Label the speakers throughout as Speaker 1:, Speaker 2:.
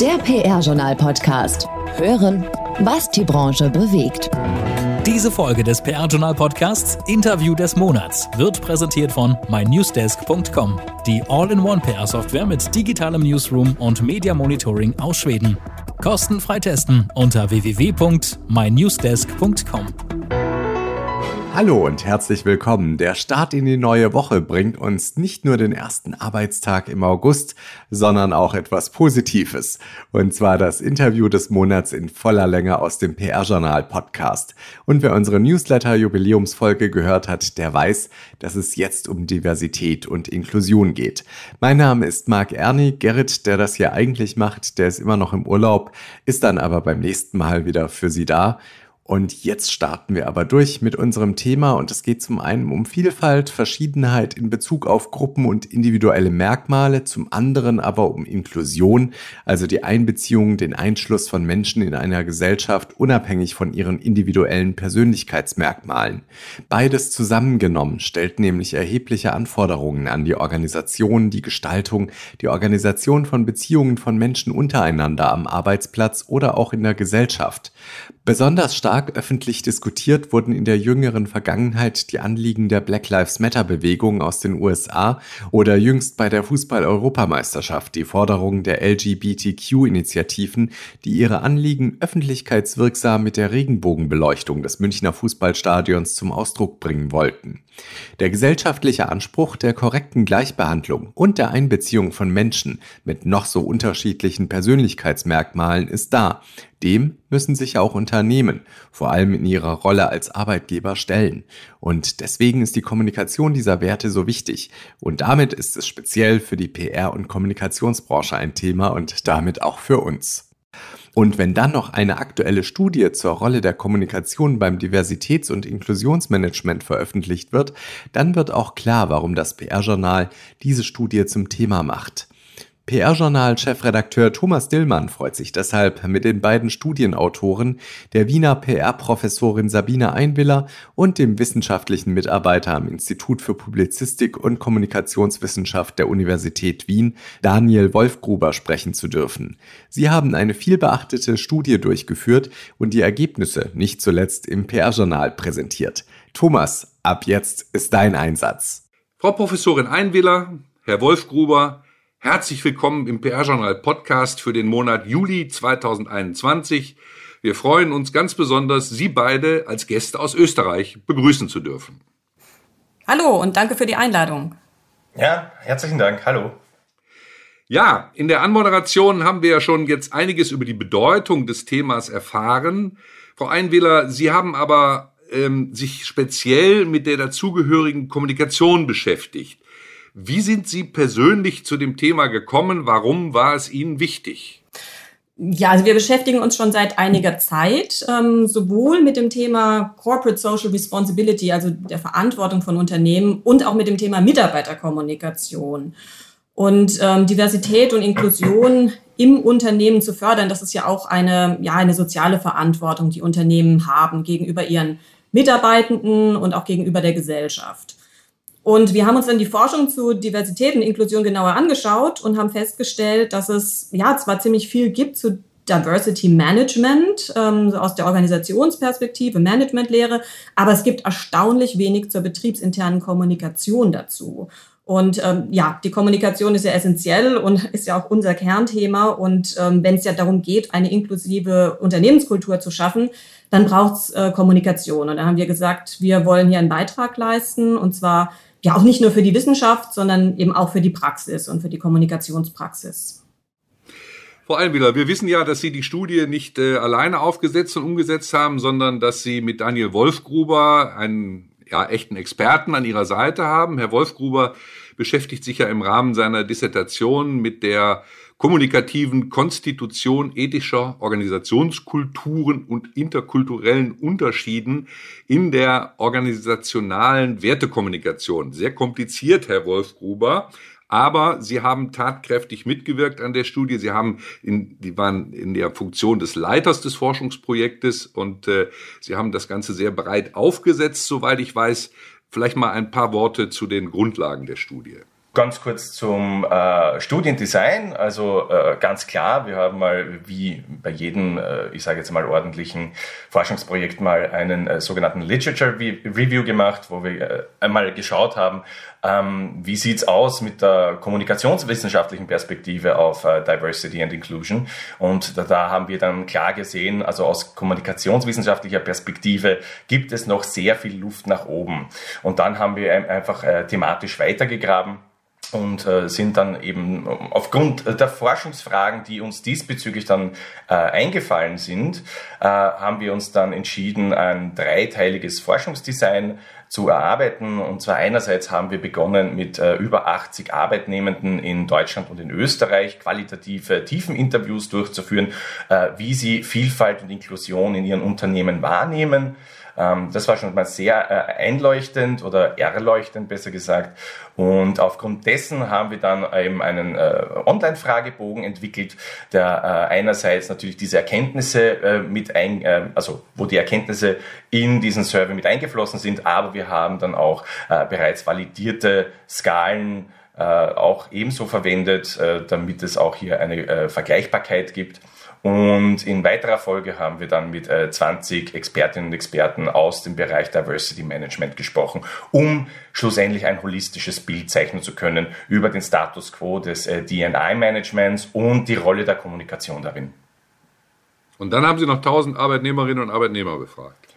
Speaker 1: Der PR-Journal-Podcast. Hören, was die Branche bewegt.
Speaker 2: Diese Folge des PR-Journal-Podcasts Interview des Monats wird präsentiert von mynewsdesk.com, die All-in-One PR-Software mit digitalem Newsroom und Media Monitoring aus Schweden. Kostenfrei testen unter www.mynewsdesk.com.
Speaker 3: Hallo und herzlich willkommen. Der Start in die neue Woche bringt uns nicht nur den ersten Arbeitstag im August, sondern auch etwas Positives. Und zwar das Interview des Monats in voller Länge aus dem PR-Journal Podcast. Und wer unsere Newsletter-Jubiläumsfolge gehört hat, der weiß, dass es jetzt um Diversität und Inklusion geht. Mein Name ist Marc Erni. Gerrit, der das hier eigentlich macht, der ist immer noch im Urlaub, ist dann aber beim nächsten Mal wieder für Sie da. Und jetzt starten wir aber durch mit unserem Thema und es geht zum einen um Vielfalt, Verschiedenheit in Bezug auf Gruppen und individuelle Merkmale, zum anderen aber um Inklusion, also die Einbeziehung, den Einschluss von Menschen in einer Gesellschaft unabhängig von ihren individuellen Persönlichkeitsmerkmalen. Beides zusammengenommen stellt nämlich erhebliche Anforderungen an die Organisation, die Gestaltung, die Organisation von Beziehungen von Menschen untereinander am Arbeitsplatz oder auch in der Gesellschaft. Besonders stark öffentlich diskutiert wurden in der jüngeren Vergangenheit die Anliegen der Black Lives Matter Bewegung aus den USA oder jüngst bei der Fußball-Europameisterschaft die Forderungen der LGBTQ-Initiativen, die ihre Anliegen öffentlichkeitswirksam mit der Regenbogenbeleuchtung des Münchner Fußballstadions zum Ausdruck bringen wollten. Der gesellschaftliche Anspruch der korrekten Gleichbehandlung und der Einbeziehung von Menschen mit noch so unterschiedlichen Persönlichkeitsmerkmalen ist da. Dem müssen sich auch Unternehmen, vor allem in ihrer Rolle als Arbeitgeber, stellen. Und deswegen ist die Kommunikation dieser Werte so wichtig. Und damit ist es speziell für die PR- und Kommunikationsbranche ein Thema und damit auch für uns. Und wenn dann noch eine aktuelle Studie zur Rolle der Kommunikation beim Diversitäts- und Inklusionsmanagement veröffentlicht wird, dann wird auch klar, warum das PR-Journal diese Studie zum Thema macht. PR-Journal-Chefredakteur Thomas Dillmann freut sich deshalb mit den beiden Studienautoren, der Wiener PR-Professorin Sabine Einwiller und dem wissenschaftlichen Mitarbeiter am Institut für Publizistik und Kommunikationswissenschaft der Universität Wien, Daniel Wolfgruber, sprechen zu dürfen. Sie haben eine vielbeachtete Studie durchgeführt und die Ergebnisse nicht zuletzt im PR-Journal präsentiert. Thomas, ab jetzt ist dein Einsatz.
Speaker 4: Frau Professorin Einwiller, Herr Wolfgruber, Herzlich willkommen im PR-Journal Podcast für den Monat Juli 2021. Wir freuen uns ganz besonders, Sie beide als Gäste aus Österreich begrüßen zu dürfen.
Speaker 5: Hallo und danke für die Einladung.
Speaker 6: Ja, herzlichen Dank. Hallo.
Speaker 4: Ja, in der Anmoderation haben wir ja schon jetzt einiges über die Bedeutung des Themas erfahren. Frau Einwähler, Sie haben aber ähm, sich speziell mit der dazugehörigen Kommunikation beschäftigt. Wie sind Sie persönlich zu dem Thema gekommen? Warum war es Ihnen wichtig?
Speaker 5: Ja, also wir beschäftigen uns schon seit einiger Zeit ähm, sowohl mit dem Thema Corporate Social Responsibility, also der Verantwortung von Unternehmen, und auch mit dem Thema Mitarbeiterkommunikation. Und ähm, Diversität und Inklusion im Unternehmen zu fördern, das ist ja auch eine, ja, eine soziale Verantwortung, die Unternehmen haben gegenüber ihren Mitarbeitenden und auch gegenüber der Gesellschaft. Und wir haben uns dann die Forschung zu Diversität und Inklusion genauer angeschaut und haben festgestellt, dass es ja zwar ziemlich viel gibt zu Diversity Management ähm, aus der Organisationsperspektive, Managementlehre, aber es gibt erstaunlich wenig zur betriebsinternen Kommunikation dazu. Und ähm, ja, die Kommunikation ist ja essentiell und ist ja auch unser Kernthema. Und ähm, wenn es ja darum geht, eine inklusive Unternehmenskultur zu schaffen, dann braucht es äh, Kommunikation. Und da haben wir gesagt, wir wollen hier einen Beitrag leisten und zwar ja auch nicht nur für die Wissenschaft, sondern eben auch für die Praxis und für die Kommunikationspraxis.
Speaker 4: Frau Einwieler, wir wissen ja, dass Sie die Studie nicht äh, alleine aufgesetzt und umgesetzt haben, sondern dass Sie mit Daniel Wolfgruber einen ja, echten Experten an Ihrer Seite haben. Herr Wolfgruber beschäftigt sich ja im Rahmen seiner Dissertation mit der kommunikativen Konstitution ethischer Organisationskulturen und interkulturellen Unterschieden in der organisationalen Wertekommunikation. Sehr kompliziert, Herr Wolfgruber. Aber sie haben tatkräftig mitgewirkt an der Studie. Sie haben in, die waren in der Funktion des Leiters des Forschungsprojektes und äh, sie haben das Ganze sehr breit aufgesetzt, soweit ich weiß. Vielleicht mal ein paar Worte zu den Grundlagen der Studie.
Speaker 6: Ganz kurz zum äh, Studiendesign. Also äh, ganz klar, wir haben mal wie bei jedem, äh, ich sage jetzt mal ordentlichen Forschungsprojekt mal einen äh, sogenannten Literature Review gemacht, wo wir äh, einmal geschaut haben, ähm, wie sieht's aus mit der kommunikationswissenschaftlichen Perspektive auf äh, Diversity and Inclusion. Und da, da haben wir dann klar gesehen, also aus kommunikationswissenschaftlicher Perspektive gibt es noch sehr viel Luft nach oben. Und dann haben wir einfach thematisch weitergegraben und äh, sind dann eben aufgrund der Forschungsfragen, die uns diesbezüglich dann äh, eingefallen sind, äh, haben wir uns dann entschieden, ein dreiteiliges Forschungsdesign zu erarbeiten. Und zwar einerseits haben wir begonnen mit äh, über 80 Arbeitnehmenden in Deutschland und in Österreich qualitative Tiefeninterviews durchzuführen, äh, wie sie Vielfalt und Inklusion in ihren Unternehmen wahrnehmen ähm, das war schon mal sehr äh, einleuchtend oder erleuchtend, besser gesagt. Und aufgrund dessen haben wir dann eben einen äh, Online-Fragebogen entwickelt, der äh, einerseits natürlich diese Erkenntnisse äh, mit ein, äh, also wo die Erkenntnisse in diesen Survey mit eingeflossen sind, aber wir haben dann auch äh, bereits validierte Skalen auch ebenso verwendet, damit es auch hier eine Vergleichbarkeit gibt. Und in weiterer Folge haben wir dann mit äh, 20 Expertinnen und Experten aus dem Bereich Diversity Management gesprochen, um schlussendlich ein holistisches Bild zeichnen zu können über den Status quo des äh, DNI-Managements und die Rolle der Kommunikation darin.
Speaker 4: Und dann haben Sie noch 1000 Arbeitnehmerinnen und Arbeitnehmer befragt.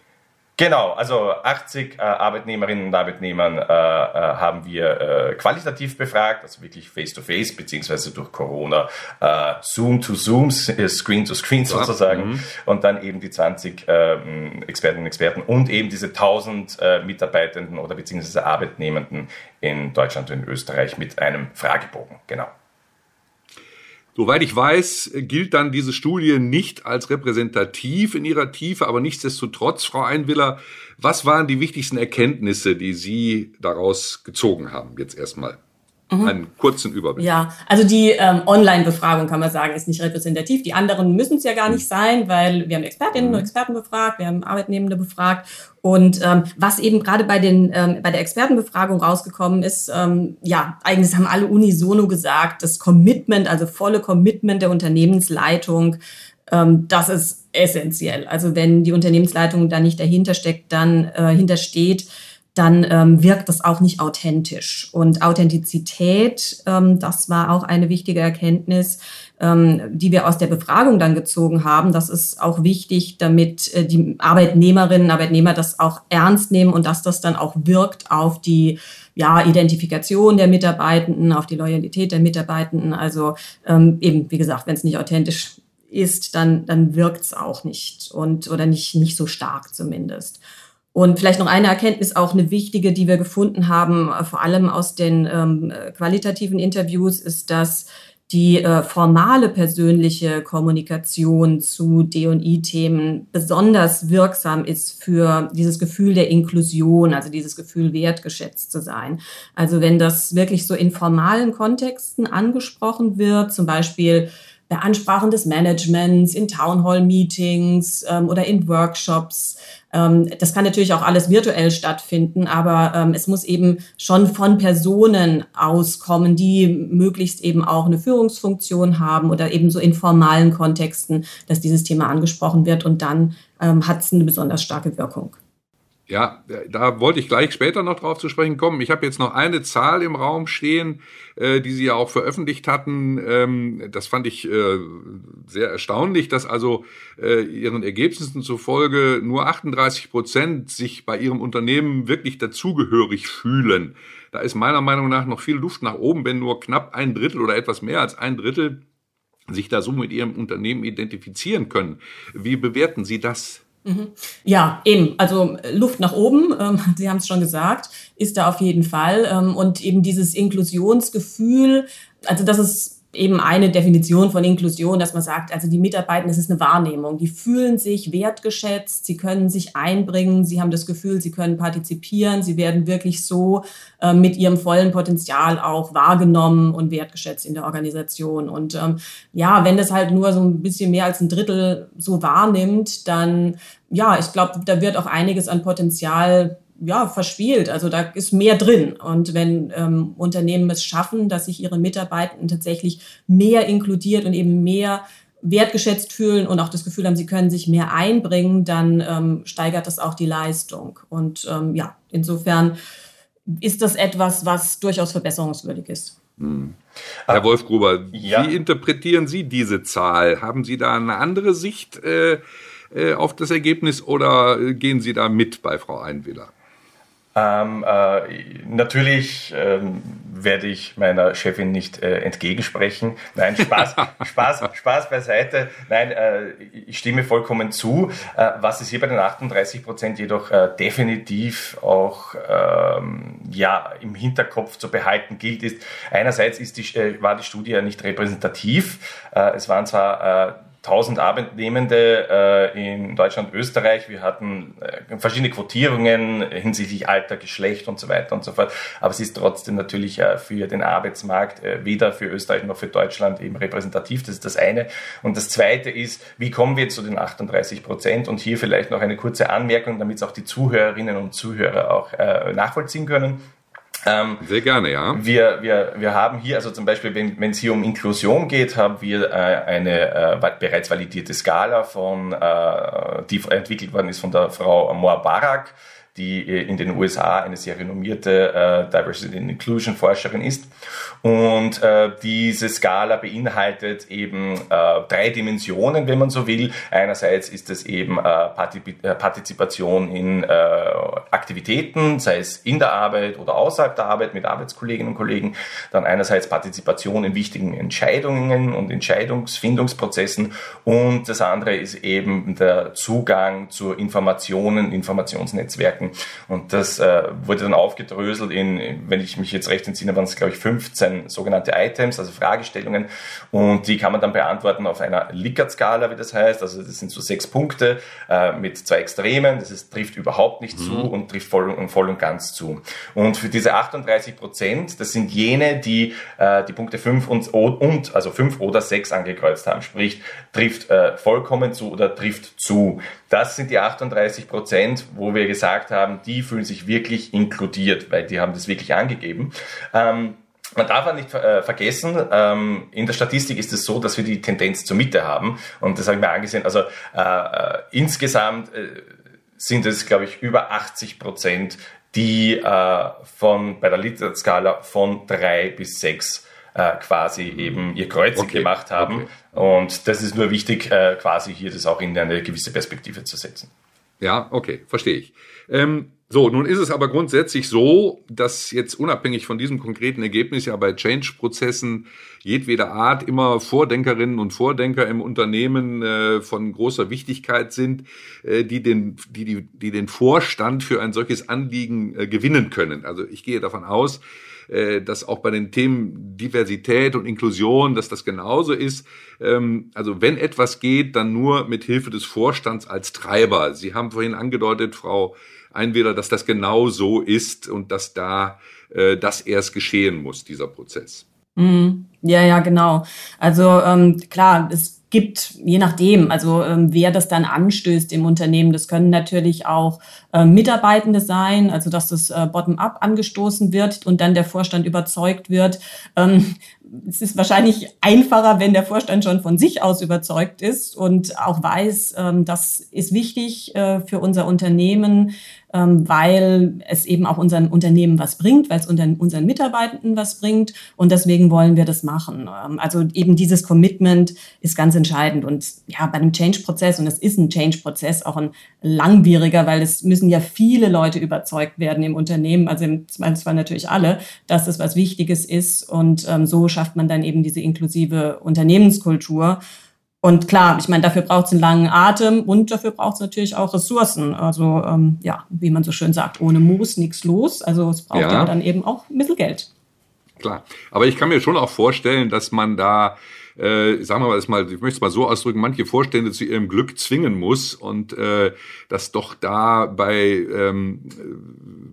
Speaker 6: Genau, also 80 äh, Arbeitnehmerinnen und Arbeitnehmern äh, äh, haben wir äh, qualitativ befragt, also wirklich face-to-face, -face, beziehungsweise durch Corona äh, Zoom-to-Zoom, Screen-to-Screen sozusagen. Mhm. Und dann eben die 20 ähm, Expertinnen und Experten und eben diese 1000 äh, Mitarbeitenden oder beziehungsweise Arbeitnehmenden in Deutschland und in Österreich mit einem Fragebogen. Genau.
Speaker 4: Soweit ich weiß, gilt dann diese Studie nicht als repräsentativ in ihrer Tiefe, aber nichtsdestotrotz, Frau Einwiller, was waren die wichtigsten Erkenntnisse, die Sie daraus gezogen haben, jetzt erstmal? Mhm. Einen kurzen Überblick.
Speaker 5: Ja, also die ähm, Online-Befragung kann man sagen, ist nicht repräsentativ. Die anderen müssen es ja gar nicht sein, weil wir haben Expertinnen mhm. und Experten befragt, wir haben Arbeitnehmende befragt. Und ähm, was eben gerade bei den ähm, bei der Expertenbefragung rausgekommen ist, ähm, ja, eigentlich haben alle unisono gesagt, das Commitment, also volle Commitment der Unternehmensleitung, ähm, das ist essentiell. Also wenn die Unternehmensleitung da nicht dahinter steckt, dann äh, hintersteht, dann ähm, wirkt das auch nicht authentisch. Und Authentizität, ähm, das war auch eine wichtige Erkenntnis, ähm, die wir aus der Befragung dann gezogen haben. Das ist auch wichtig, damit äh, die Arbeitnehmerinnen und Arbeitnehmer das auch ernst nehmen und dass das dann auch wirkt auf die ja, Identifikation der Mitarbeitenden, auf die Loyalität der Mitarbeitenden. Also ähm, eben, wie gesagt, wenn es nicht authentisch ist, dann, dann wirkt es auch nicht und oder nicht, nicht so stark zumindest. Und vielleicht noch eine Erkenntnis, auch eine wichtige, die wir gefunden haben, äh, vor allem aus den ähm, qualitativen Interviews, ist, dass die äh, formale persönliche Kommunikation zu D&I-Themen besonders wirksam ist für dieses Gefühl der Inklusion, also dieses Gefühl wertgeschätzt zu sein. Also wenn das wirklich so in formalen Kontexten angesprochen wird, zum Beispiel bei Ansprachen des Managements, in Townhall-Meetings ähm, oder in Workshops, ähm, das kann natürlich auch alles virtuell stattfinden, aber ähm, es muss eben schon von Personen auskommen, die möglichst eben auch eine Führungsfunktion haben oder eben so in formalen Kontexten, dass dieses Thema angesprochen wird und dann ähm, hat es eine besonders starke Wirkung.
Speaker 4: Ja, da wollte ich gleich später noch drauf zu sprechen kommen. Ich habe jetzt noch eine Zahl im Raum stehen, äh, die Sie ja auch veröffentlicht hatten. Ähm, das fand ich äh, sehr erstaunlich, dass also äh, Ihren Ergebnissen zufolge nur 38 Prozent sich bei Ihrem Unternehmen wirklich dazugehörig fühlen. Da ist meiner Meinung nach noch viel Luft nach oben, wenn nur knapp ein Drittel oder etwas mehr als ein Drittel sich da so mit Ihrem Unternehmen identifizieren können. Wie bewerten Sie das?
Speaker 5: Mhm. Ja, eben. Also äh, Luft nach oben, ähm, Sie haben es schon gesagt, ist da auf jeden Fall. Ähm, und eben dieses Inklusionsgefühl, also das ist eben eine Definition von Inklusion, dass man sagt, also die Mitarbeiter, es ist eine Wahrnehmung. Die fühlen sich wertgeschätzt, sie können sich einbringen, sie haben das Gefühl, sie können partizipieren, sie werden wirklich so äh, mit ihrem vollen Potenzial auch wahrgenommen und wertgeschätzt in der Organisation. Und ähm, ja, wenn das halt nur so ein bisschen mehr als ein Drittel so wahrnimmt, dann ja, ich glaube, da wird auch einiges an Potenzial ja, verspielt. Also da ist mehr drin. Und wenn ähm, Unternehmen es schaffen, dass sich ihre Mitarbeitenden tatsächlich mehr inkludiert und eben mehr wertgeschätzt fühlen und auch das Gefühl haben, sie können sich mehr einbringen, dann ähm, steigert das auch die Leistung. Und ähm, ja, insofern ist das etwas, was durchaus verbesserungswürdig ist.
Speaker 4: Hm. Herr Wolfgruber, ja. wie interpretieren Sie diese Zahl? Haben Sie da eine andere Sicht äh, äh, auf das Ergebnis oder gehen Sie da mit bei Frau Einwiller?
Speaker 6: Ähm, äh, natürlich ähm, werde ich meiner Chefin nicht äh, entgegensprechen. Nein, Spaß, Spaß, Spaß beiseite. Nein, äh, ich stimme vollkommen zu. Äh, was es hier bei den 38 Prozent jedoch äh, definitiv auch ähm, ja im Hinterkopf zu behalten gilt, ist einerseits ist die, äh, war die Studie ja nicht repräsentativ. es waren zwar 1000 Arbeitnehmende äh, in Deutschland, Österreich. Wir hatten äh, verschiedene Quotierungen hinsichtlich Alter, Geschlecht und so weiter und so fort. Aber es ist trotzdem natürlich äh, für den Arbeitsmarkt äh, weder für Österreich noch für Deutschland eben repräsentativ. Das ist das eine. Und das zweite ist, wie kommen wir zu den 38 Prozent? Und hier vielleicht noch eine kurze Anmerkung, damit es auch die Zuhörerinnen und Zuhörer auch äh, nachvollziehen können.
Speaker 4: Ähm, Sehr gerne, ja.
Speaker 6: Wir, wir, wir haben hier, also zum Beispiel, wenn, es hier um Inklusion geht, haben wir äh, eine äh, bereits validierte Skala von, äh, die entwickelt worden ist von der Frau Moa Barak die äh, in den USA eine sehr renommierte äh, Diversity and Inclusion Forscherin ist. Und äh, diese Skala beinhaltet eben äh, drei Dimensionen, wenn man so will. Einerseits ist es eben äh, äh, Partizipation in Aktivitäten, sei es in der Arbeit oder außerhalb der Arbeit mit Arbeitskolleginnen und Kollegen. Dann einerseits Partizipation in wichtigen Entscheidungen und Entscheidungsfindungsprozessen. Und das andere ist eben der Zugang zu Informationen, Informationsnetzwerken und das äh, wurde dann aufgedröselt in, wenn ich mich jetzt recht entsinne, waren es glaube ich 15 sogenannte Items, also Fragestellungen. Und die kann man dann beantworten auf einer Likert-Skala, wie das heißt. Also das sind so sechs Punkte äh, mit zwei Extremen. Das ist, trifft überhaupt nicht mhm. zu und trifft voll und, voll und ganz zu. Und für diese 38 Prozent, das sind jene, die äh, die Punkte 5 und, und also 5 oder 6 angekreuzt haben. Sprich, trifft äh, vollkommen zu oder trifft zu. Das sind die 38 Prozent, wo wir gesagt haben, die fühlen sich wirklich inkludiert, weil die haben das wirklich angegeben. Ähm, man darf auch nicht äh, vergessen, ähm, in der Statistik ist es so, dass wir die Tendenz zur Mitte haben. Und das habe ich mir angesehen. Also äh, äh, insgesamt äh, sind es, glaube ich, über 80 Prozent, die von bei der Literskala von drei bis sechs quasi eben ihr Kreuzchen okay. gemacht haben. Okay. Und das ist nur wichtig, quasi hier das auch in eine gewisse Perspektive zu setzen.
Speaker 4: Ja, okay, verstehe ich. Ähm, so, nun ist es aber grundsätzlich so, dass jetzt unabhängig von diesem konkreten Ergebnis ja bei Change-Prozessen jedweder Art immer Vordenkerinnen und Vordenker im Unternehmen äh, von großer Wichtigkeit sind, äh, die, den, die, die, die den Vorstand für ein solches Anliegen äh, gewinnen können. Also ich gehe davon aus, äh, dass auch bei den Themen Diversität und Inklusion, dass das genauso ist. Ähm, also wenn etwas geht, dann nur mit Hilfe des Vorstands als Treiber. Sie haben vorhin angedeutet, Frau Einwähler, dass das genau so ist und dass da äh, das erst geschehen muss, dieser Prozess.
Speaker 5: Mhm. Ja, ja, genau. Also ähm, klar, es gibt, je nachdem, also ähm, wer das dann anstößt im Unternehmen. Das können natürlich auch äh, Mitarbeitende sein, also dass das äh, bottom-up angestoßen wird und dann der Vorstand überzeugt wird. Ähm, es ist wahrscheinlich einfacher, wenn der Vorstand schon von sich aus überzeugt ist und auch weiß, ähm, das ist wichtig äh, für unser Unternehmen, ähm, weil es eben auch unseren Unternehmen was bringt, weil es unseren Mitarbeitenden was bringt. Und deswegen wollen wir das machen. Ähm, also eben dieses Commitment ist ganz entscheidend. Und ja, bei einem Change-Prozess und es ist ein Change-Prozess auch ein langwieriger, weil es müssen ja viele Leute überzeugt werden im Unternehmen, also im Zweifelsfall natürlich alle, dass das was Wichtiges ist. Und so schafft man dann eben diese inklusive Unternehmenskultur. Und klar, ich meine, dafür braucht es einen langen Atem und dafür braucht es natürlich auch Ressourcen. Also ähm, ja, wie man so schön sagt, ohne Moos nichts los. Also es braucht ja. dann eben auch ein bisschen Geld.
Speaker 4: Klar. Aber ich kann mir schon auch vorstellen, dass man da äh, sagen wir mal, mal, ich möchte es mal so ausdrücken, manche Vorstände zu ihrem Glück zwingen muss und äh, dass doch da bei ähm,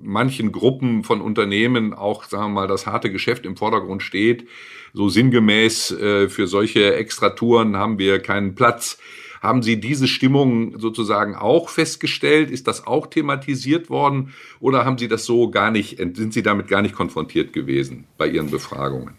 Speaker 4: manchen Gruppen von Unternehmen auch, sagen wir mal, das harte Geschäft im Vordergrund steht. So sinngemäß äh, für solche Extratouren haben wir keinen Platz. Haben Sie diese Stimmung sozusagen auch festgestellt? Ist das auch thematisiert worden? Oder haben Sie das so gar nicht, sind Sie damit gar nicht konfrontiert gewesen bei Ihren Befragungen?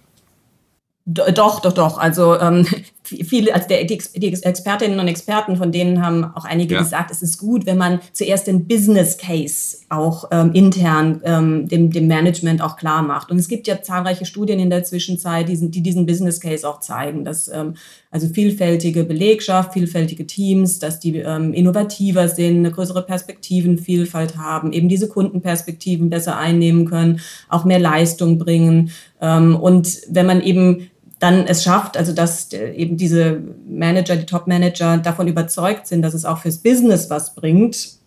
Speaker 5: Doch, doch, doch. Also ähm, viele, also der, die, die, Expertinnen und Experten, von denen haben auch einige ja. gesagt, es ist gut, wenn man zuerst den Business Case auch ähm, intern ähm, dem, dem Management auch klar macht. Und es gibt ja zahlreiche Studien in der Zwischenzeit, die, die diesen Business Case auch zeigen, dass ähm, also vielfältige Belegschaft, vielfältige Teams, dass die ähm, innovativer sind, eine größere Perspektivenvielfalt haben, eben diese Kundenperspektiven besser einnehmen können, auch mehr Leistung bringen. Ähm, und wenn man eben dann es schafft, also dass eben diese Manager, die Top-Manager davon überzeugt sind, dass es auch fürs Business was bringt,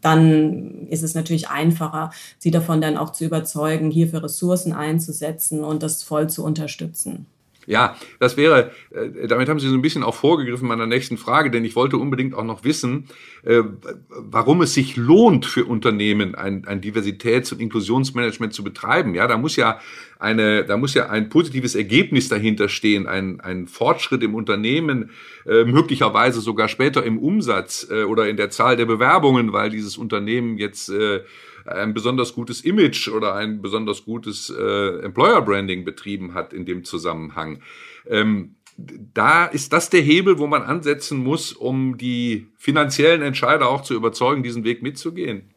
Speaker 5: dann ist es natürlich einfacher, sie davon dann auch zu überzeugen, hierfür Ressourcen einzusetzen und das voll zu unterstützen.
Speaker 4: Ja, das wäre, äh, damit haben Sie so ein bisschen auch vorgegriffen meiner nächsten Frage, denn ich wollte unbedingt auch noch wissen, äh, warum es sich lohnt für Unternehmen, ein, ein Diversitäts- und Inklusionsmanagement zu betreiben. Ja, da muss ja eine, da muss ja ein positives Ergebnis dahinter stehen, ein, ein Fortschritt im Unternehmen, äh, möglicherweise sogar später im Umsatz oder in der Zahl der Bewerbungen, weil dieses Unternehmen jetzt ein besonders gutes Image oder ein besonders gutes äh, Employer Branding betrieben hat in dem Zusammenhang. Ähm, da ist das der Hebel, wo man ansetzen muss, um die finanziellen Entscheider auch zu überzeugen, diesen Weg mitzugehen.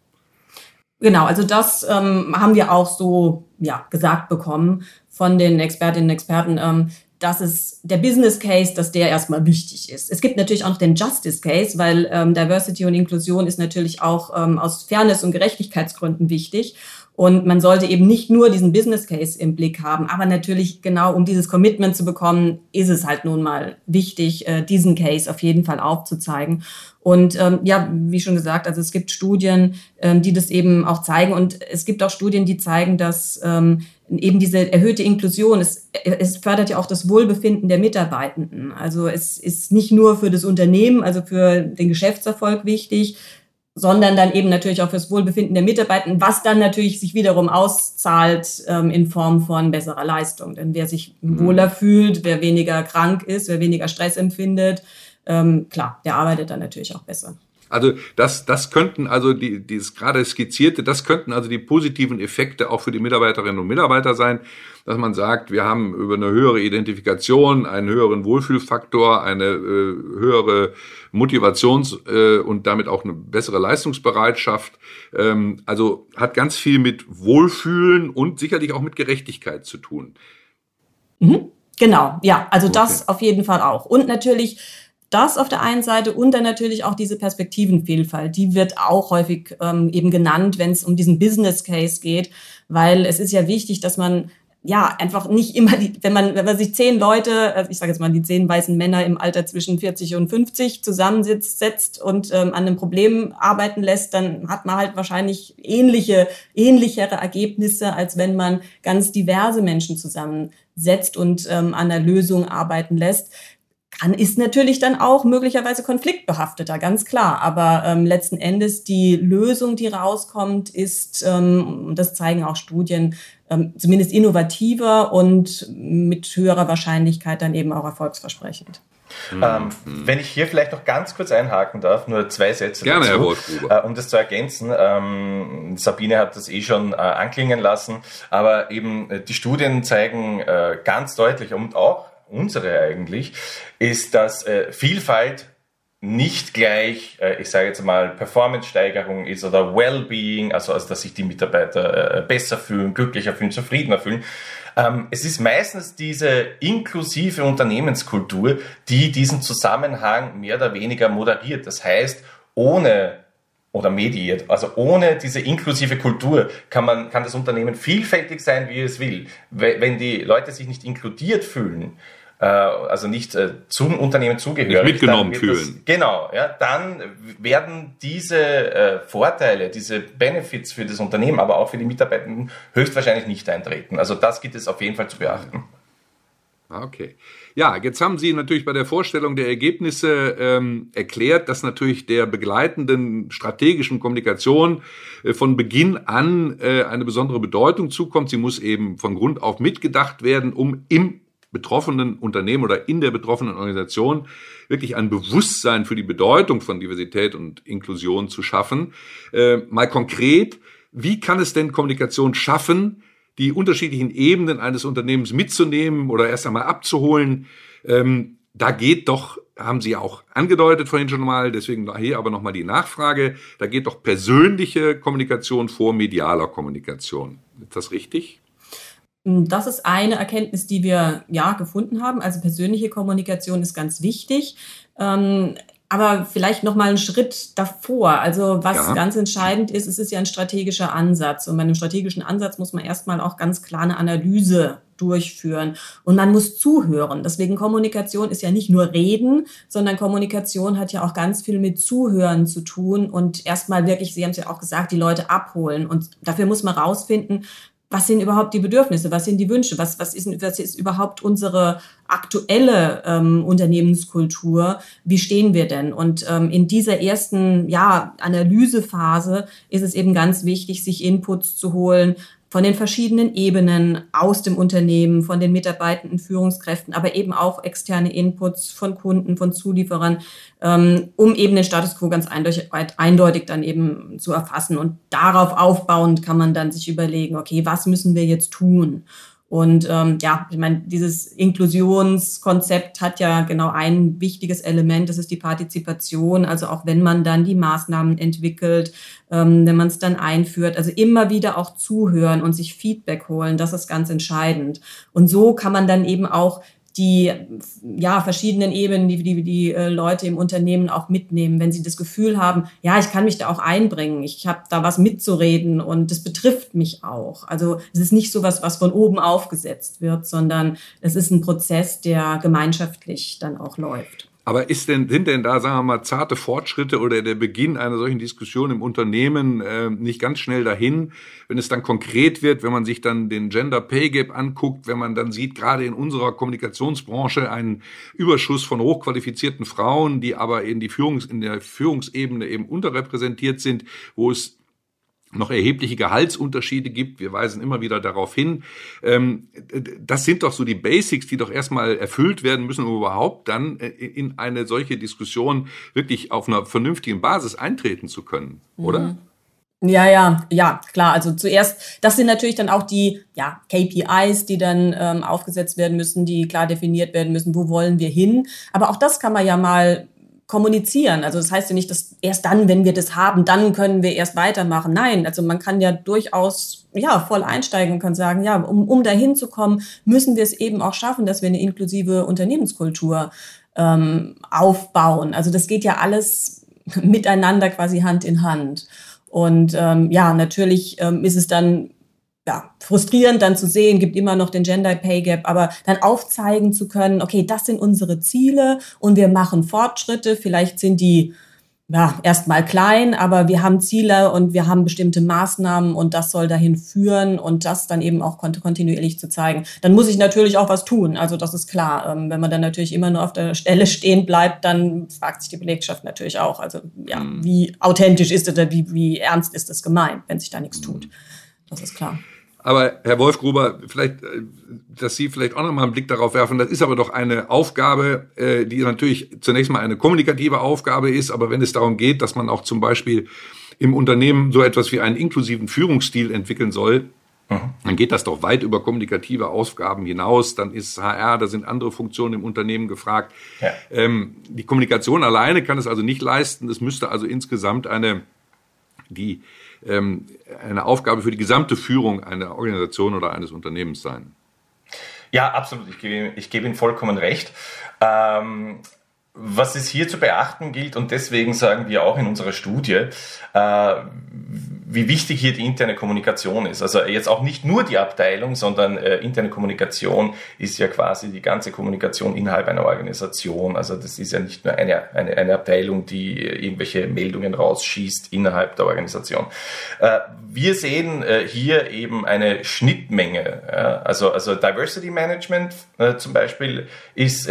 Speaker 5: Genau, also das ähm, haben wir auch so ja, gesagt bekommen von den Expertinnen und Experten. Ähm, dass es der Business Case, dass der erstmal wichtig ist. Es gibt natürlich auch noch den Justice Case, weil ähm, Diversity und Inklusion ist natürlich auch ähm, aus Fairness und Gerechtigkeitsgründen wichtig. Und man sollte eben nicht nur diesen Business Case im Blick haben, aber natürlich genau, um dieses Commitment zu bekommen, ist es halt nun mal wichtig, äh, diesen Case auf jeden Fall aufzuzeigen. Und ähm, ja, wie schon gesagt, also es gibt Studien, ähm, die das eben auch zeigen. Und es gibt auch Studien, die zeigen, dass ähm, eben diese erhöhte Inklusion, es, es fördert ja auch das Wohlbefinden der Mitarbeitenden. Also es ist nicht nur für das Unternehmen, also für den Geschäftserfolg wichtig, sondern dann eben natürlich auch fürs Wohlbefinden der Mitarbeitenden, was dann natürlich sich wiederum auszahlt ähm, in Form von besserer Leistung. Denn wer sich mhm. wohler fühlt, wer weniger krank ist, wer weniger Stress empfindet, ähm, klar, der arbeitet dann natürlich auch besser.
Speaker 4: Also das, das könnten also die, dieses gerade skizzierte, das könnten also die positiven Effekte auch für die Mitarbeiterinnen und Mitarbeiter sein, dass man sagt, wir haben über eine höhere Identifikation, einen höheren Wohlfühlfaktor, eine äh, höhere Motivations- äh, und damit auch eine bessere Leistungsbereitschaft. Ähm, also hat ganz viel mit Wohlfühlen und sicherlich auch mit Gerechtigkeit zu tun.
Speaker 5: Mhm. Genau, ja, also okay. das auf jeden Fall auch. Und natürlich das auf der einen Seite und dann natürlich auch diese Perspektivenvielfalt. Die wird auch häufig ähm, eben genannt, wenn es um diesen Business Case geht, weil es ist ja wichtig, dass man ja, einfach nicht immer, die, wenn man, wenn man sich zehn Leute, also ich sage jetzt mal die zehn weißen Männer im Alter zwischen 40 und 50 zusammensitzt setzt und ähm, an einem Problem arbeiten lässt, dann hat man halt wahrscheinlich ähnliche, ähnlichere Ergebnisse, als wenn man ganz diverse Menschen zusammensetzt und ähm, an der Lösung arbeiten lässt kann, ist natürlich dann auch möglicherweise konfliktbehafteter, ganz klar. Aber ähm, letzten Endes die Lösung, die rauskommt, ist, ähm, das zeigen auch Studien, ähm, zumindest innovativer und mit höherer Wahrscheinlichkeit dann eben auch erfolgsversprechend.
Speaker 6: Mhm. Ähm, wenn ich hier vielleicht noch ganz kurz einhaken darf, nur zwei Sätze
Speaker 4: Gerne, dazu, Herr Wolfgruber.
Speaker 6: Äh, um das zu ergänzen. Ähm, Sabine hat das eh schon äh, anklingen lassen, aber eben äh, die Studien zeigen äh, ganz deutlich und auch unsere eigentlich, ist, dass äh, Vielfalt nicht gleich, äh, ich sage jetzt mal, Performance-Steigerung ist oder Wellbeing, also, also dass sich die Mitarbeiter äh, besser fühlen, glücklicher fühlen, zufriedener fühlen. Ähm, es ist meistens diese inklusive Unternehmenskultur, die diesen Zusammenhang mehr oder weniger moderiert. Das heißt, ohne oder mediert. Also ohne diese inklusive Kultur kann man, kann das Unternehmen vielfältig sein, wie es will. Wenn die Leute sich nicht inkludiert fühlen, also nicht äh, zum Unternehmen zugehören.
Speaker 4: Nicht mitgenommen fühlen.
Speaker 6: Das, genau, ja, dann werden diese äh, Vorteile, diese Benefits für das Unternehmen, aber auch für die Mitarbeitenden höchstwahrscheinlich nicht eintreten. Also das gibt es auf jeden Fall zu beachten.
Speaker 4: Ah, okay. Ja, jetzt haben Sie natürlich bei der Vorstellung der Ergebnisse ähm, erklärt, dass natürlich der begleitenden strategischen Kommunikation äh, von Beginn an äh, eine besondere Bedeutung zukommt. Sie muss eben von Grund auf mitgedacht werden, um im betroffenen Unternehmen oder in der betroffenen Organisation wirklich ein Bewusstsein für die Bedeutung von Diversität und Inklusion zu schaffen. Äh, mal konkret, wie kann es denn Kommunikation schaffen, die unterschiedlichen Ebenen eines Unternehmens mitzunehmen oder erst einmal abzuholen? Ähm, da geht doch, haben Sie auch angedeutet vorhin schon mal, deswegen hier aber nochmal die Nachfrage, da geht doch persönliche Kommunikation vor medialer Kommunikation. Ist das richtig?
Speaker 5: Das ist eine Erkenntnis, die wir ja gefunden haben. Also persönliche Kommunikation ist ganz wichtig. Ähm, aber vielleicht noch mal einen Schritt davor. Also was ja. ganz entscheidend ist, es ist ja ein strategischer Ansatz. Und bei einem strategischen Ansatz muss man erstmal auch ganz klar eine Analyse durchführen. Und man muss zuhören. Deswegen Kommunikation ist ja nicht nur Reden, sondern Kommunikation hat ja auch ganz viel mit Zuhören zu tun und erstmal wirklich, Sie haben es ja auch gesagt, die Leute abholen. Und dafür muss man rausfinden, was sind überhaupt die Bedürfnisse, was sind die Wünsche, was, was, ist, was ist überhaupt unsere aktuelle ähm, Unternehmenskultur, wie stehen wir denn? Und ähm, in dieser ersten ja, Analysephase ist es eben ganz wichtig, sich Inputs zu holen, von den verschiedenen Ebenen aus dem Unternehmen, von den mitarbeitenden Führungskräften, aber eben auch externe Inputs von Kunden, von Zulieferern, ähm, um eben den Status quo ganz eindeutig, eindeutig dann eben zu erfassen. Und darauf aufbauend kann man dann sich überlegen, okay, was müssen wir jetzt tun? Und ähm, ja, ich meine, dieses Inklusionskonzept hat ja genau ein wichtiges Element, das ist die Partizipation. Also auch wenn man dann die Maßnahmen entwickelt, ähm, wenn man es dann einführt, also immer wieder auch zuhören und sich Feedback holen, das ist ganz entscheidend. Und so kann man dann eben auch die ja verschiedenen Ebenen, die die, die äh, Leute im Unternehmen auch mitnehmen, wenn sie das Gefühl haben, ja, ich kann mich da auch einbringen, ich habe da was mitzureden und das betrifft mich auch. Also es ist nicht so was, was von oben aufgesetzt wird, sondern es ist ein Prozess, der gemeinschaftlich dann auch läuft.
Speaker 4: Aber ist denn, sind denn da, sagen wir mal, zarte Fortschritte oder der Beginn einer solchen Diskussion im Unternehmen äh, nicht ganz schnell dahin, wenn es dann konkret wird, wenn man sich dann den Gender Pay Gap anguckt, wenn man dann sieht, gerade in unserer Kommunikationsbranche einen Überschuss von hochqualifizierten Frauen, die aber in die Führungs, in der Führungsebene eben unterrepräsentiert sind, wo es noch erhebliche Gehaltsunterschiede gibt. Wir weisen immer wieder darauf hin. Ähm, das sind doch so die Basics, die doch erstmal erfüllt werden müssen, um überhaupt dann äh, in eine solche Diskussion wirklich auf einer vernünftigen Basis eintreten zu können, oder? Mhm.
Speaker 5: Ja, ja, ja, klar. Also zuerst, das sind natürlich dann auch die ja, KPIs, die dann ähm, aufgesetzt werden müssen, die klar definiert werden müssen, wo wollen wir hin. Aber auch das kann man ja mal kommunizieren. Also das heißt ja nicht, dass erst dann, wenn wir das haben, dann können wir erst weitermachen. Nein, also man kann ja durchaus ja voll einsteigen und kann sagen, ja, um, um dahin zu kommen, müssen wir es eben auch schaffen, dass wir eine inklusive Unternehmenskultur ähm, aufbauen. Also das geht ja alles miteinander quasi Hand in Hand. Und ähm, ja, natürlich ähm, ist es dann ja, frustrierend dann zu sehen, gibt immer noch den Gender Pay Gap, aber dann aufzeigen zu können, okay, das sind unsere Ziele und wir machen Fortschritte, vielleicht sind die ja, erstmal klein, aber wir haben Ziele und wir haben bestimmte Maßnahmen und das soll dahin führen und das dann eben auch kontinuierlich zu zeigen. Dann muss ich natürlich auch was tun. Also das ist klar. Ähm, wenn man dann natürlich immer nur auf der Stelle stehen bleibt, dann fragt sich die Belegschaft natürlich auch. Also ja, mhm. wie authentisch ist es oder wie, wie ernst ist es gemeint, wenn sich da nichts tut. Das ist klar.
Speaker 4: Aber Herr Wolfgruber, vielleicht, äh, dass Sie vielleicht auch nochmal einen Blick darauf werfen, das ist aber doch eine Aufgabe, äh, die natürlich zunächst mal eine kommunikative Aufgabe ist, aber wenn es darum geht, dass man auch zum Beispiel im Unternehmen so etwas wie einen inklusiven Führungsstil entwickeln soll, mhm. dann geht das doch weit über kommunikative Aufgaben hinaus. Dann ist HR, da sind andere Funktionen im Unternehmen gefragt. Ja. Ähm, die Kommunikation alleine kann es also nicht leisten. Es müsste also insgesamt eine, die ähm, eine Aufgabe für die gesamte Führung einer Organisation oder eines Unternehmens sein.
Speaker 6: Ja, absolut. Ich gebe, ich gebe Ihnen vollkommen recht. Ähm, was es hier zu beachten gilt, und deswegen sagen wir auch in unserer Studie, äh, wie wichtig hier die interne Kommunikation ist. Also jetzt auch nicht nur die Abteilung, sondern äh, interne Kommunikation ist ja quasi die ganze Kommunikation innerhalb einer Organisation. Also das ist ja nicht nur eine, eine, eine Abteilung, die irgendwelche Meldungen rausschießt innerhalb der Organisation. Äh, wir sehen hier eben eine Schnittmenge. Also, also Diversity Management zum Beispiel ist,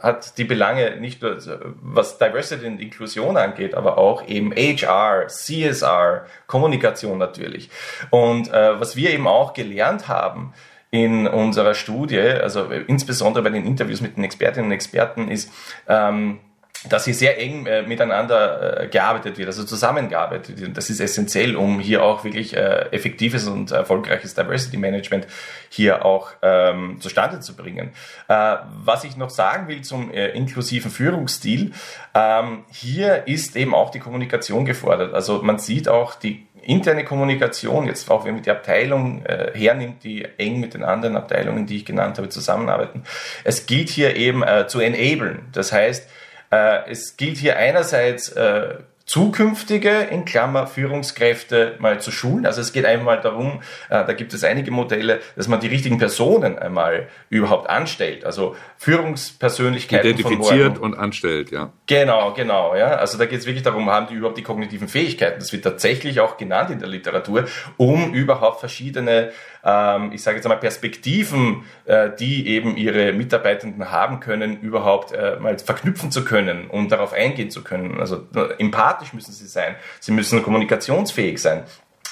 Speaker 6: hat die Belange nicht nur, was Diversity und Inklusion angeht, aber auch eben HR, CSR, Kommunikation natürlich. Und äh, was wir eben auch gelernt haben, in unserer Studie, also insbesondere bei den Interviews mit den Expertinnen und Experten, ist, ähm, dass hier sehr eng äh, miteinander äh, gearbeitet wird, also zusammengearbeitet wird. Das ist essentiell, um hier auch wirklich äh, effektives und erfolgreiches Diversity Management hier auch ähm, zustande zu bringen. Äh, was ich noch sagen will zum äh, inklusiven Führungsstil, ähm, hier ist eben auch die Kommunikation gefordert. Also man sieht auch die interne Kommunikation, jetzt auch wenn man die Abteilung äh, hernimmt, die eng mit den anderen Abteilungen, die ich genannt habe, zusammenarbeiten. Es gilt hier eben äh, zu enablen. Das heißt, äh, es gilt hier einerseits äh, zukünftige, in Klammer, Führungskräfte mal zu schulen. Also es geht einmal darum, äh, da gibt es einige Modelle, dass man die richtigen Personen einmal überhaupt anstellt. Also Führungspersönlichkeiten
Speaker 4: Identifiziert und anstellt, ja.
Speaker 6: Genau, genau, ja. Also da geht es wirklich darum, haben die überhaupt die kognitiven Fähigkeiten? Das wird tatsächlich auch genannt in der Literatur, um überhaupt verschiedene ähm, ich sage jetzt einmal, Perspektiven, äh, die eben ihre Mitarbeitenden haben können, überhaupt äh, mal verknüpfen zu können und darauf eingehen zu können. Also äh, empathisch müssen sie sein, sie müssen kommunikationsfähig sein.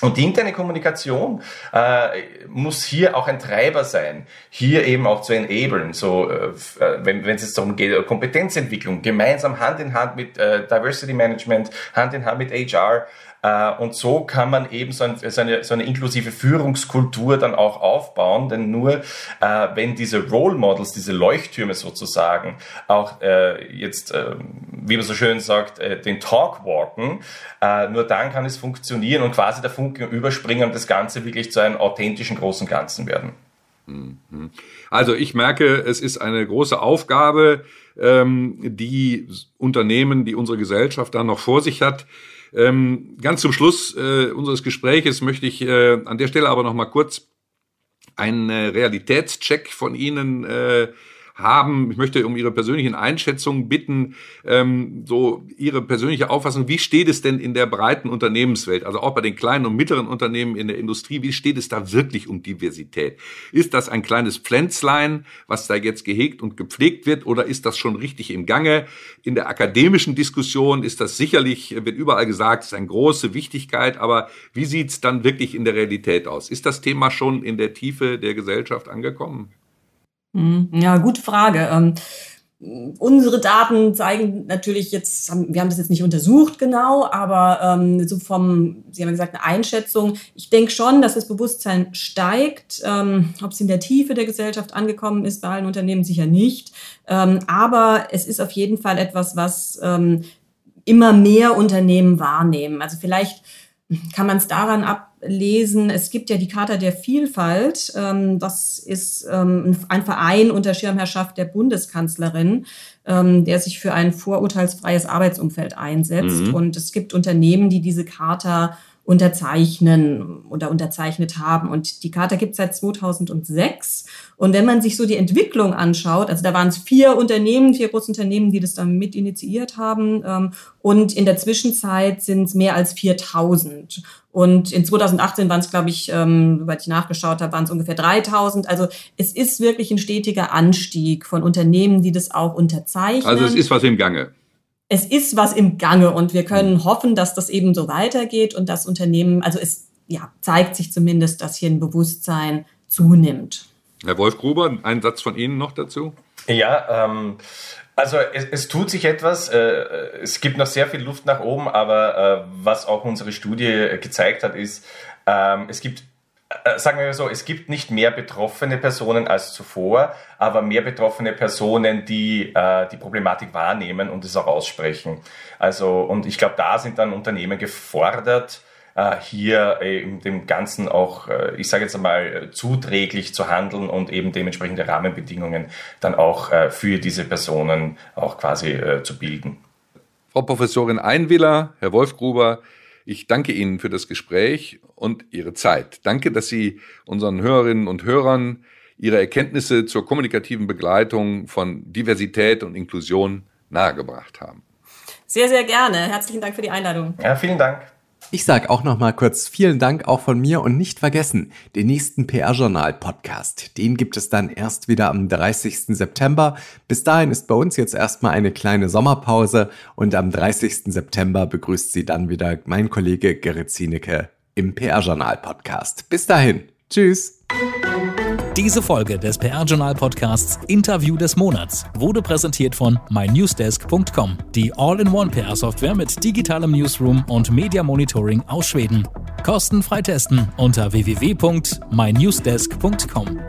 Speaker 6: Und die interne Kommunikation äh, muss hier auch ein Treiber sein, hier eben auch zu enablen, so äh, äh wenn, es jetzt darum geht, Kompetenzentwicklung, gemeinsam Hand in Hand mit äh, Diversity Management, Hand in Hand mit HR, äh, und so kann man eben so, ein, so, eine, so, eine, inklusive Führungskultur dann auch aufbauen, denn nur äh, wenn diese Role Models, diese Leuchttürme sozusagen, auch jetzt, äh, wie man so schön sagt, äh, den Talk walken, äh, nur dann kann es funktionieren und quasi der Funke überspringen und das Ganze wirklich zu einem authentischen großen Ganzen werden.
Speaker 4: Mhm. Also ich merke, es ist eine große Aufgabe, ähm, die Unternehmen, die unsere Gesellschaft da noch vor sich hat. Ähm, ganz zum Schluss äh, unseres Gespräches möchte ich äh, an der Stelle aber noch mal kurz einen äh, Realitätscheck von Ihnen äh, haben. Ich möchte um Ihre persönlichen Einschätzungen bitten, ähm, so Ihre persönliche Auffassung, wie steht es denn in der breiten Unternehmenswelt, also auch bei den kleinen und mittleren Unternehmen in der Industrie, wie steht es da wirklich um Diversität? Ist das ein kleines Pflänzlein, was da jetzt gehegt und gepflegt wird, oder ist das schon richtig im Gange? In der akademischen Diskussion ist das sicherlich, wird überall gesagt, ist eine große Wichtigkeit, aber wie sieht's dann wirklich in der Realität aus? Ist das Thema schon in der Tiefe der Gesellschaft angekommen?
Speaker 5: Mhm. Ja, gute Frage. Ähm, unsere Daten zeigen natürlich jetzt, wir haben das jetzt nicht untersucht genau, aber ähm, so vom, Sie haben gesagt, eine Einschätzung. Ich denke schon, dass das Bewusstsein steigt. Ähm, Ob es in der Tiefe der Gesellschaft angekommen ist, bei allen Unternehmen sicher nicht. Ähm, aber es ist auf jeden Fall etwas, was ähm, immer mehr Unternehmen wahrnehmen. Also vielleicht kann man es daran ablesen, es gibt ja die Charta der Vielfalt. Ähm, das ist ähm, ein Verein unter Schirmherrschaft der Bundeskanzlerin, ähm, der sich für ein vorurteilsfreies Arbeitsumfeld einsetzt. Mhm. Und es gibt Unternehmen, die diese Charta unterzeichnen oder unterzeichnet haben. Und die Charta gibt es seit 2006. Und wenn man sich so die Entwicklung anschaut, also da waren es vier Unternehmen, vier Großunternehmen, die das dann mit initiiert haben. Ähm, und in der Zwischenzeit sind es mehr als 4000. Und in 2018 waren es, glaube ich, ähm, soweit ich nachgeschaut habe, waren es ungefähr 3000. Also es ist wirklich ein stetiger Anstieg von Unternehmen, die das auch unterzeichnen.
Speaker 4: Also es ist was im Gange
Speaker 5: es ist was im Gange und wir können mhm. hoffen, dass das eben so weitergeht und das Unternehmen, also es ja, zeigt sich zumindest, dass hier ein Bewusstsein zunimmt.
Speaker 4: Herr Wolf Gruber, ein Satz von Ihnen noch dazu?
Speaker 6: Ja, ähm, also es, es, tut sich etwas. Äh, es gibt noch sehr viel Luft nach oben, aber äh, was auch unsere Studie gezeigt hat, ist, ähm, es gibt äh, sagen wir so, es gibt nicht mehr betroffene Personen als zuvor, aber mehr betroffene Personen, die äh, die Problematik wahrnehmen und es auch aussprechen. Also, und ich glaube, da sind dann Unternehmen gefordert, hier in dem Ganzen auch, äh, ich sage jetzt einmal, zuträglich zu handeln und eben dementsprechende Rahmenbedingungen dann auch äh, für diese Personen auch quasi äh, zu bilden.
Speaker 4: Frau Professorin Einwiller, Herr Wolfgruber, ich danke Ihnen für das Gespräch und Ihre Zeit. Danke, dass Sie unseren Hörerinnen und Hörern Ihre Erkenntnisse zur kommunikativen Begleitung von Diversität und Inklusion nahegebracht haben.
Speaker 5: Sehr, sehr gerne. Herzlichen Dank für die Einladung.
Speaker 6: Ja, vielen Dank.
Speaker 3: Ich sage auch noch mal kurz vielen Dank auch von mir und nicht vergessen, den nächsten PR-Journal-Podcast, den gibt es dann erst wieder am 30. September. Bis dahin ist bei uns jetzt erstmal eine kleine Sommerpause und am 30. September begrüßt Sie dann wieder mein Kollege Gerrit Zienecke im PR-Journal-Podcast. Bis dahin. Tschüss.
Speaker 2: Diese Folge des PR-Journal-Podcasts Interview des Monats wurde präsentiert von mynewsdesk.com, die All-in-One PR-Software mit digitalem Newsroom und Media Monitoring aus Schweden. Kostenfrei testen unter www.mynewsdesk.com.